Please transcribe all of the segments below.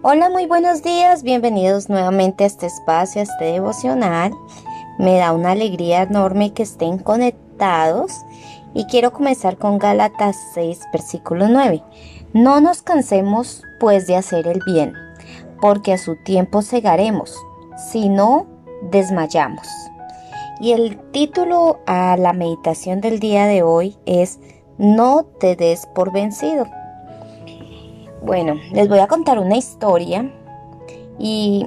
Hola, muy buenos días, bienvenidos nuevamente a este espacio, a este devocional. Me da una alegría enorme que estén conectados y quiero comenzar con Gálatas 6, versículo 9. No nos cansemos pues de hacer el bien, porque a su tiempo cegaremos, si no desmayamos. Y el título a la meditación del día de hoy es No te des por vencido. Bueno, les voy a contar una historia y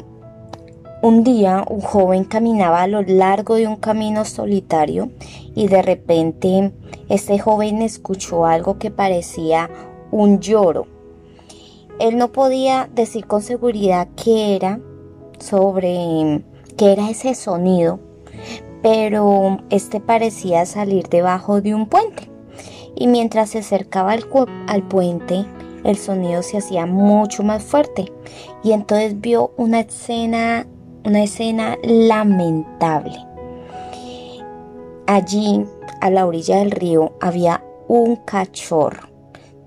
un día un joven caminaba a lo largo de un camino solitario y de repente este joven escuchó algo que parecía un lloro. Él no podía decir con seguridad qué era sobre qué era ese sonido, pero este parecía salir debajo de un puente. Y mientras se acercaba al, al puente, el sonido se hacía mucho más fuerte y entonces vio una escena, una escena lamentable. Allí, a la orilla del río, había un cachorro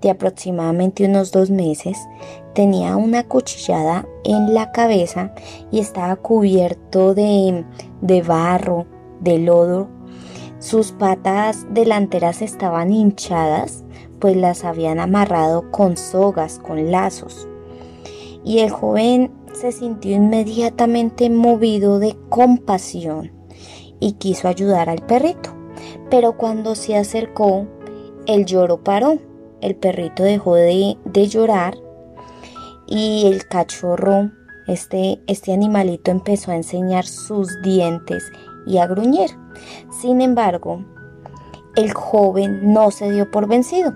de aproximadamente unos dos meses. Tenía una cuchillada en la cabeza y estaba cubierto de, de barro, de lodo. Sus patas delanteras estaban hinchadas pues las habían amarrado con sogas, con lazos. Y el joven se sintió inmediatamente movido de compasión y quiso ayudar al perrito. Pero cuando se acercó, el lloro paró. El perrito dejó de, de llorar y el cachorro, este, este animalito, empezó a enseñar sus dientes y a gruñir. Sin embargo, el joven no se dio por vencido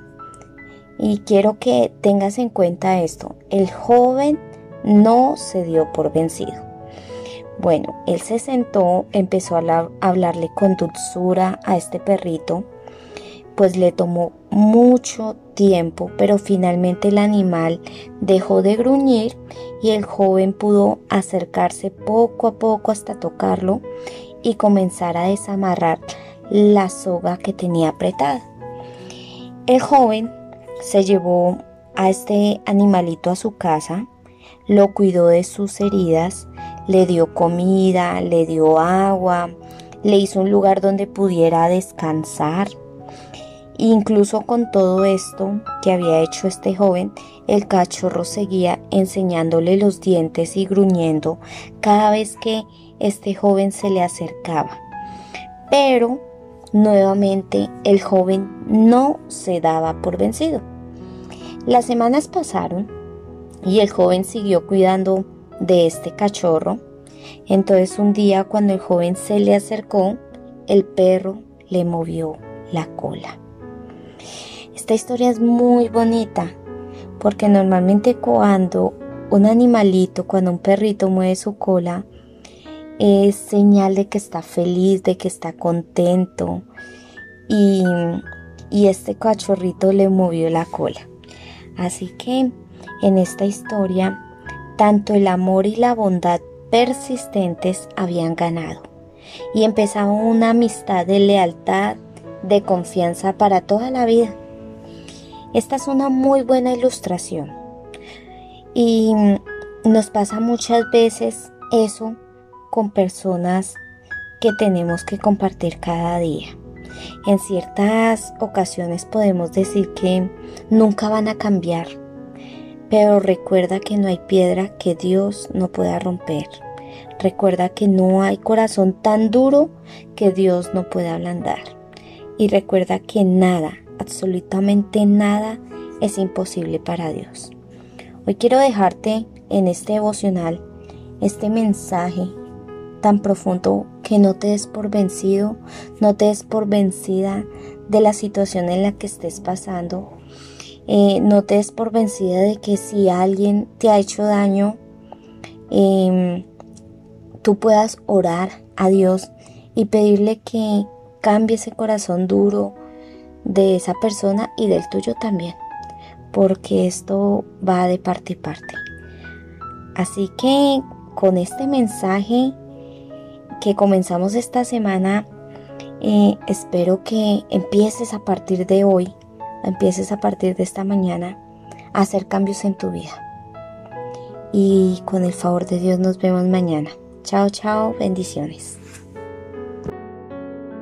y quiero que tengas en cuenta esto. El joven no se dio por vencido. Bueno, él se sentó, empezó a hablarle con dulzura a este perrito, pues le tomó mucho tiempo, pero finalmente el animal dejó de gruñir y el joven pudo acercarse poco a poco hasta tocarlo y comenzar a desamarrar la soga que tenía apretada. El joven se llevó a este animalito a su casa, lo cuidó de sus heridas, le dio comida, le dio agua, le hizo un lugar donde pudiera descansar. Incluso con todo esto que había hecho este joven, el cachorro seguía enseñándole los dientes y gruñendo cada vez que este joven se le acercaba. Pero Nuevamente el joven no se daba por vencido. Las semanas pasaron y el joven siguió cuidando de este cachorro. Entonces un día cuando el joven se le acercó, el perro le movió la cola. Esta historia es muy bonita porque normalmente cuando un animalito, cuando un perrito mueve su cola, es señal de que está feliz, de que está contento. Y, y este cachorrito le movió la cola. Así que en esta historia, tanto el amor y la bondad persistentes habían ganado. Y empezaba una amistad de lealtad, de confianza para toda la vida. Esta es una muy buena ilustración. Y nos pasa muchas veces eso con personas que tenemos que compartir cada día. En ciertas ocasiones podemos decir que nunca van a cambiar, pero recuerda que no hay piedra que Dios no pueda romper. Recuerda que no hay corazón tan duro que Dios no pueda ablandar. Y recuerda que nada, absolutamente nada, es imposible para Dios. Hoy quiero dejarte en este devocional este mensaje tan profundo que no te des por vencido, no te des por vencida de la situación en la que estés pasando. Eh, no te des por vencida de que si alguien te ha hecho daño, em, tú puedas orar a Dios y pedirle que cambie ese corazón duro de esa persona y del tuyo también, porque esto va de parte y parte. Así que con este mensaje que comenzamos esta semana, eh, espero que empieces a partir de hoy, empieces a partir de esta mañana a hacer cambios en tu vida. y con el favor de Dios nos vemos mañana. Chao, chao, bendiciones.